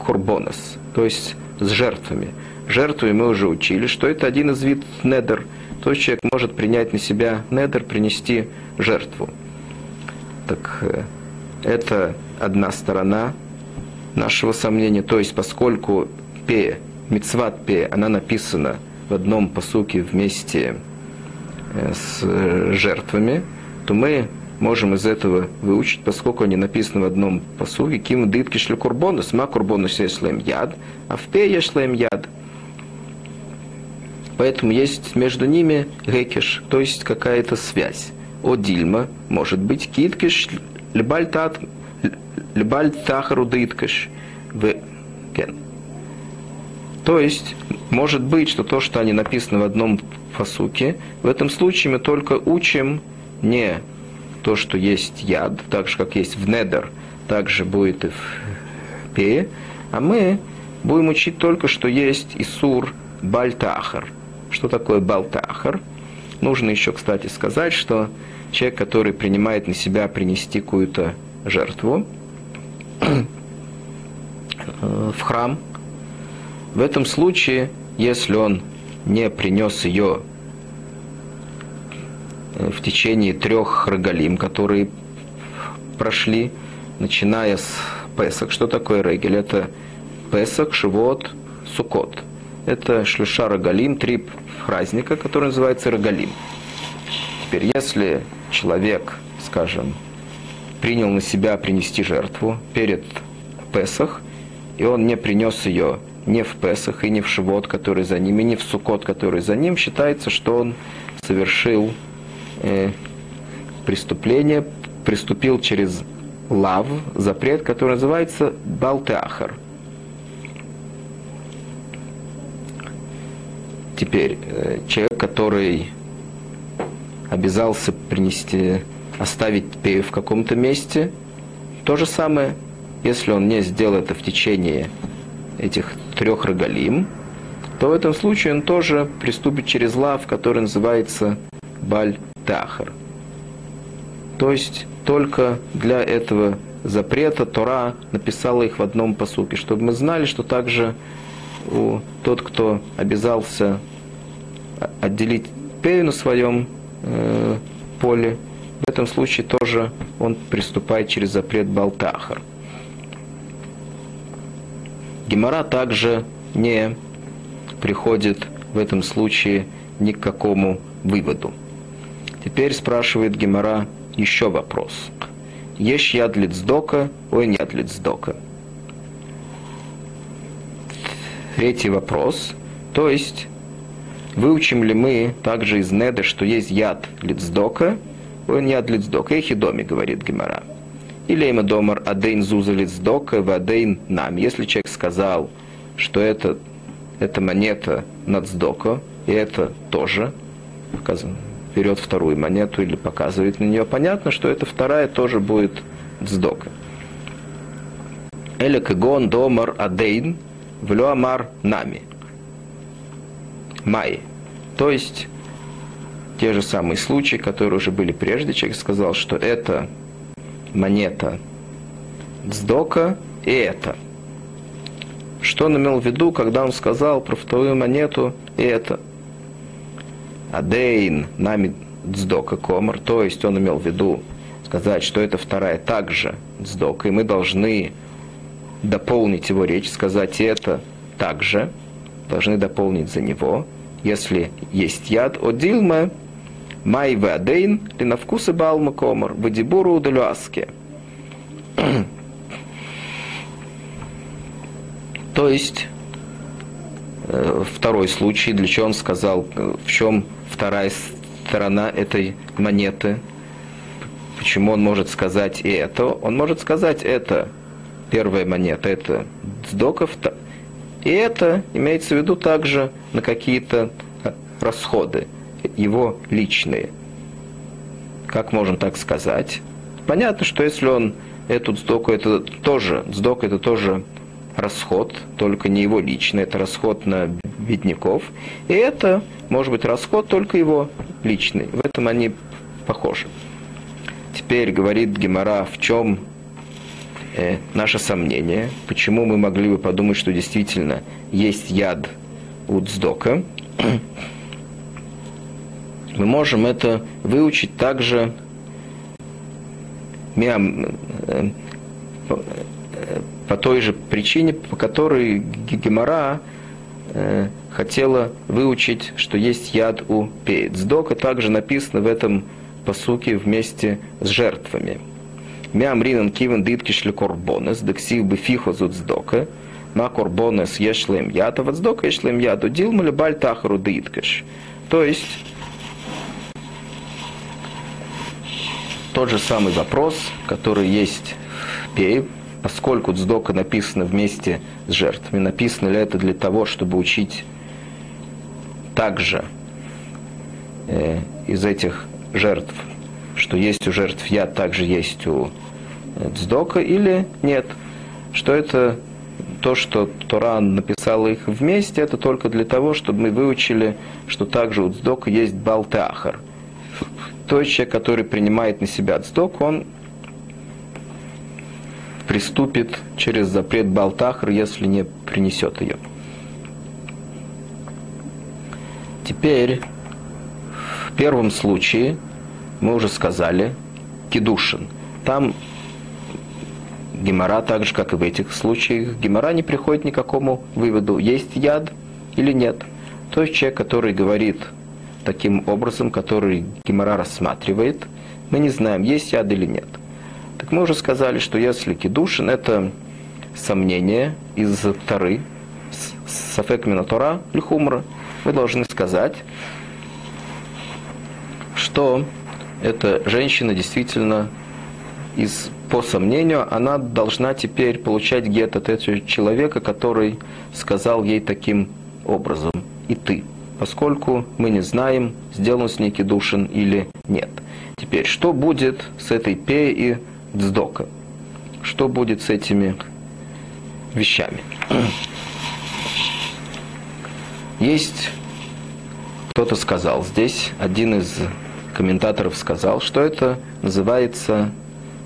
курбонос, то есть с жертвами. Жертвы мы уже учили, что это один из вид недер. То есть человек может принять на себя недер, принести жертву. Так э, это одна сторона нашего сомнения. То есть поскольку пе, мицват пе, она написана в одном посуке вместе э, с жертвами, то мы можем из этого выучить, поскольку они написаны в одном посуге, ким дытки шли курбонус, ма курбонус ешлем яд, а в пе ешлем яд. Поэтому есть между ними гекиш, то есть какая-то связь. О дильма может быть киткиш лебаль тахару дыткиш в кен. То есть, может быть, что то, что они написаны в одном фасуке, в этом случае мы только учим не то, что есть яд, так же, как есть в недер, также будет и в пее, а мы будем учить только, что есть Исур Бальтахар. Что такое Балтахар? Нужно еще, кстати, сказать, что человек, который принимает на себя принести какую-то жертву в храм, в этом случае, если он не принес ее в течение трех рогалим, которые прошли, начиная с Песок. Что такое регель? Это Песок, Шивот, Сукот. Это шлюша рогалим, три праздника, которые называются рогалим. Теперь, если человек, скажем, принял на себя принести жертву перед Песах, и он не принес ее ни в Песах, и не в Шивот, который за ним, и не в Сукот, который за ним, считается, что он совершил э, преступление, приступил через лав, запрет, который называется Балтеахар. Теперь, э, человек, который обязался принести, оставить в каком-то месте, то же самое, если он не сделал это в течение этих трех рогалим, то в этом случае он тоже приступит через лав, который называется Баль Тахар. То есть только для этого запрета Тора написала их в одном посуке, чтобы мы знали, что также у, тот, кто обязался отделить пею на своем э, поле, в этом случае тоже он приступает через запрет Балтахар. Гемора также не приходит в этом случае ни к какому выводу. Теперь спрашивает Гемора еще вопрос. Есть яд лицдока, ой нет лицдока. Третий вопрос. То есть, выучим ли мы также из Неда, что есть яд лицдока, ой нет лицдока, и хидоми, говорит Гемора. Или има домар адейн зуза лицдока, адейн нам. Если человек сказал, что это, это монета нацдока, и это тоже, показано, берет вторую монету или показывает на нее, понятно, что эта вторая тоже будет дздока. Эля кегон домар адейн влюамар нами. Май. То есть, те же самые случаи, которые уже были прежде, человек сказал, что это монета дздока и это. Что он имел в виду, когда он сказал про вторую монету и это – Адейн нами дздока комар, то есть он имел в виду сказать, что это вторая также дздока, и мы должны дополнить его речь, сказать это также, должны дополнить за него, если есть яд, о дилма, май адейн, ли на вкусы балма комар, в дибуру удалюаске. То есть, э, второй случай, для чего он сказал, в чем вторая сторона этой монеты. Почему он может сказать и это? Он может сказать это, первая монета, это сдоков, и это имеется в виду также на какие-то расходы, его личные. Как можно так сказать? Понятно, что если он эту сдоку, это тоже, сдок это тоже расход, только не его личный, это расход на бедняков. И это может быть расход только его личный. В этом они похожи. Теперь говорит Гемора, в чем э, наше сомнение, почему мы могли бы подумать, что действительно есть яд у цдока, мы можем это выучить также э, по той же причине, по которой Гемора э, хотела выучить, что есть яд у пеет. Сдока также написано в этом посуке вместе с жертвами. Мям ринан кивен диткиш корбонес, дексив бы фихо зуд сдока, ма корбонес ешлем яд, а вот сдока ешлем яду, дилма ли баль тахару диткиш. То есть, тот же самый вопрос, который есть в Пее, поскольку цдока написано вместе с жертвами, написано ли это для того, чтобы учить также э, из этих жертв, что есть у жертв яд, также есть у э, цдока, или нет, что это то, что Туран написал их вместе, это только для того, чтобы мы выучили, что также у цдока есть балтеахар. То есть человек, который принимает на себя цдок, он приступит через запрет Балтахр, если не принесет ее. Теперь, в первом случае, мы уже сказали, кедушин. Там Гемора, так же, как и в этих случаях, Гемора не приходит ни к какому выводу, есть яд или нет. То есть человек, который говорит таким образом, который Гемора рассматривает, мы не знаем, есть яд или нет. Так мы уже сказали, что если кедушин, это сомнение из Тары, сафек минатора или хумра, вы должны сказать, что эта женщина действительно из, по сомнению, она должна теперь получать гет от этого человека, который сказал ей таким образом, и ты, поскольку мы не знаем, сделан с ней кедушин или нет. Теперь, что будет с этой пе и дздока. Что будет с этими вещами? Есть кто-то сказал здесь, один из комментаторов сказал, что это называется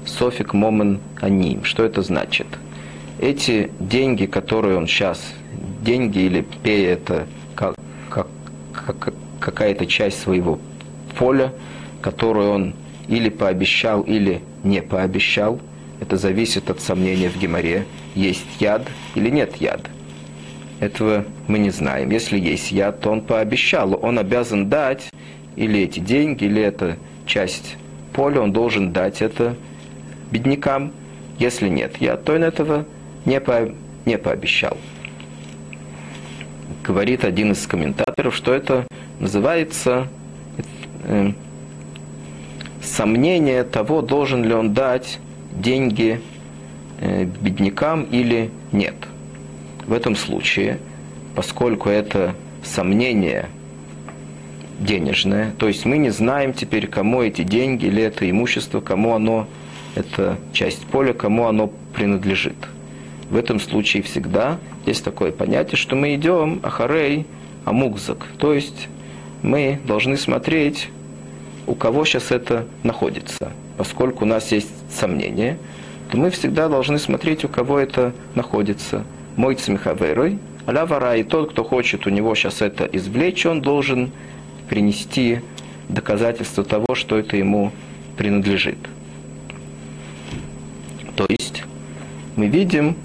софик момен аним. Что это значит? Эти деньги, которые он сейчас, деньги или пей, это как, как, как, какая-то часть своего поля, которую он или пообещал, или не пообещал. Это зависит от сомнения в геморе, есть яд или нет яда. Этого мы не знаем. Если есть яд, то он пообещал, он обязан дать или эти деньги, или эта часть поля, он должен дать это беднякам. Если нет яд, то он этого не, по, не пообещал. Говорит один из комментаторов, что это называется э, сомнение того, должен ли он дать деньги э, беднякам или нет. В этом случае, поскольку это сомнение денежное, то есть мы не знаем теперь, кому эти деньги или это имущество, кому оно, это часть поля, кому оно принадлежит. В этом случае всегда есть такое понятие, что мы идем ахарей амукзак, то есть мы должны смотреть у кого сейчас это находится. Поскольку у нас есть сомнения, то мы всегда должны смотреть, у кого это находится. Мой цмихаверой, аля вара, и тот, кто хочет у него сейчас это извлечь, он должен принести доказательство того, что это ему принадлежит. То есть мы видим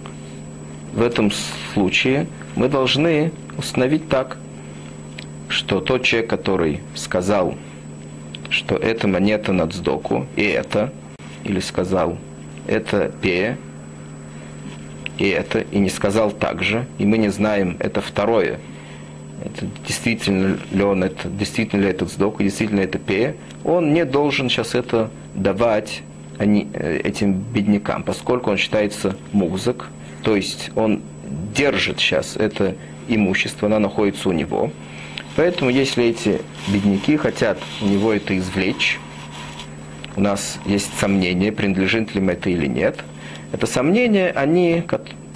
в этом случае, мы должны установить так, что тот человек, который сказал что это монета на цдоку, и это, или сказал, это пе, и это, и не сказал так же, и мы не знаем, это второе, это действительно ли он это, действительно ли это цдоку, действительно это пе, он не должен сейчас это давать они, э, этим беднякам, поскольку он считается музык, то есть он держит сейчас это имущество, оно находится у него, Поэтому, если эти бедняки хотят у него это извлечь, у нас есть сомнение, принадлежит ли им это или нет. Это сомнение, они,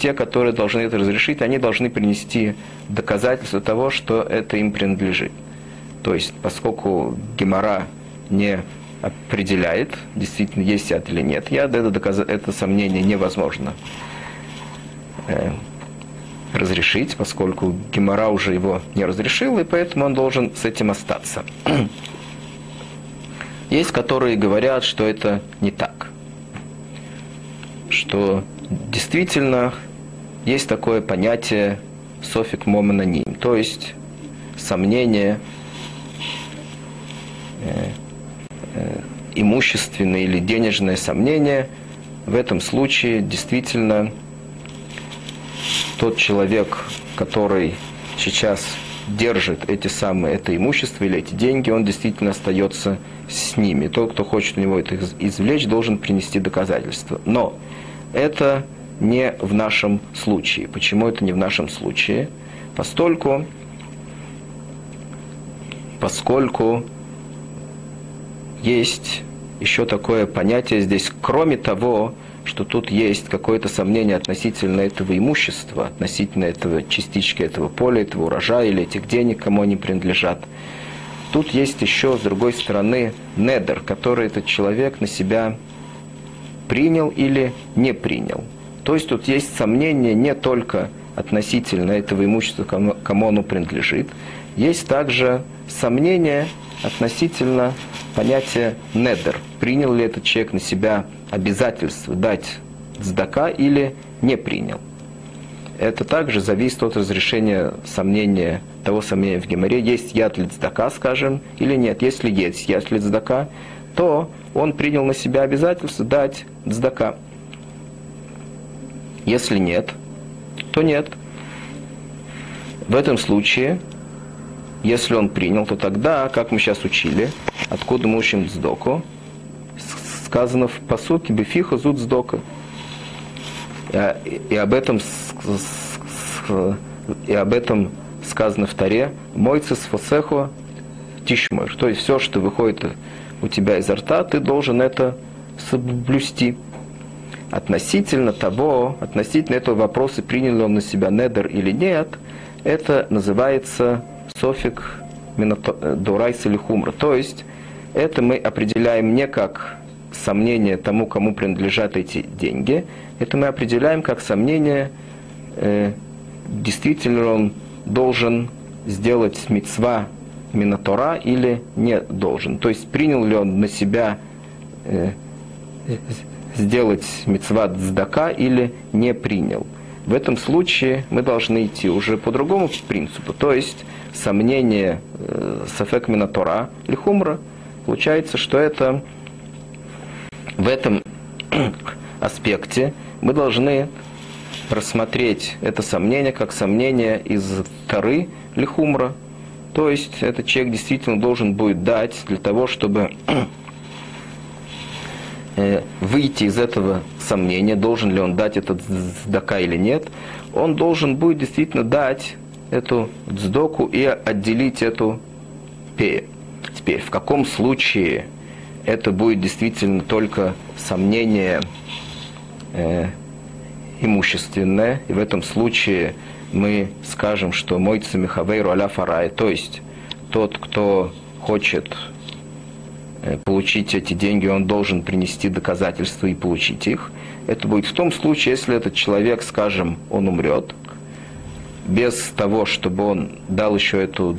те, которые должны это разрешить, они должны принести доказательство того, что это им принадлежит. То есть, поскольку Гемора не определяет, действительно есть яд или нет яд, это, доказ... это сомнение невозможно э, разрешить, поскольку Гемора уже его не разрешил, и поэтому он должен с этим остаться. Есть, которые говорят, что это не так. Что действительно есть такое понятие софик момононим, то есть сомнение э, э, имущественное или денежное сомнение, в этом случае действительно тот человек, который сейчас держит эти самые, это имущество или эти деньги, он действительно остается с ними. Тот, кто хочет у него это извлечь, должен принести доказательства. Но это не в нашем случае. Почему это не в нашем случае? Постольку, поскольку есть еще такое понятие здесь, кроме того, что тут есть какое-то сомнение относительно этого имущества, относительно этого частички этого поля, этого урожая или этих денег, кому они принадлежат. Тут есть еще, с другой стороны, недер, который этот человек на себя принял или не принял. То есть тут есть сомнение не только относительно этого имущества, кому, оно принадлежит, есть также сомнение относительно понятия недер. Принял ли этот человек на себя обязательство дать сдака или не принял. Это также зависит от разрешения сомнения, того сомнения в геморе, есть яд ли цдака, скажем, или нет. Если есть яд ли цдака, то он принял на себя обязательство дать цдака. Если нет, то нет. В этом случае, если он принял, то тогда, как мы сейчас учили, откуда мы учим цдоку, сказано в посуке Бефиха зуд сдока. И об этом и об этом сказано в Таре «Мойцес фосехо тишмер». То есть все, что выходит у тебя изо рта, ты должен это соблюсти. Относительно того, относительно этого вопроса, принял ли он на себя недер или нет, это называется софик дурайс или хумра. То есть это мы определяем не как сомнение тому, кому принадлежат эти деньги, это мы определяем как сомнение, э, действительно он должен сделать мецва Минатора или не должен. То есть принял ли он на себя э, сделать мецва цдака или не принял. В этом случае мы должны идти уже по другому принципу, то есть сомнение э, сафек Минатора или хумра, получается, что это в этом аспекте мы должны рассмотреть это сомнение как сомнение из Тары Лихумра. То есть этот человек действительно должен будет дать для того, чтобы выйти из этого сомнения, должен ли он дать этот сдака или нет, он должен будет действительно дать эту сдоку и отделить эту пею. Теперь, в каком случае это будет действительно только сомнение э, имущественное, и в этом случае мы скажем, что мой цемихавейру аля фарай, то есть тот, кто хочет э, получить эти деньги, он должен принести доказательства и получить их. Это будет в том случае, если этот человек, скажем, он умрет, без того, чтобы он дал еще эту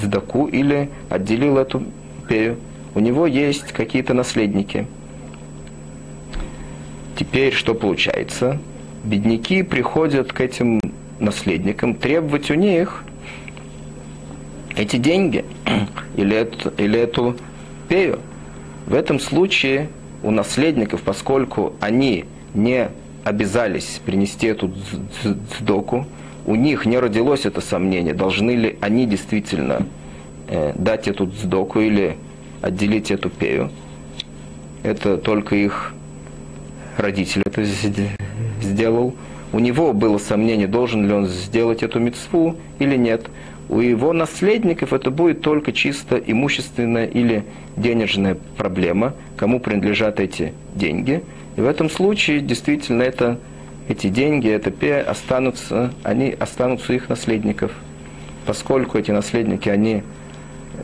дздаку или отделил эту пею у него есть какие-то наследники. Теперь что получается? Бедняки приходят к этим наследникам требовать у них эти деньги или эту, или эту пею. В этом случае у наследников, поскольку они не обязались принести эту сдоку, у них не родилось это сомнение, должны ли они действительно э, дать эту сдоку или отделить эту пею. Это только их родитель это сделал. У него было сомнение, должен ли он сделать эту мецву или нет. У его наследников это будет только чисто имущественная или денежная проблема, кому принадлежат эти деньги. И в этом случае действительно это, эти деньги, эта пея останутся, они останутся у их наследников. Поскольку эти наследники, они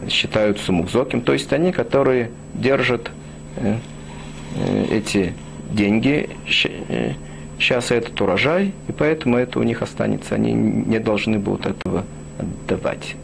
считаются мукзоким, то есть они, которые держат э, э, эти деньги, сейчас этот урожай, и поэтому это у них останется, они не должны будут этого отдавать.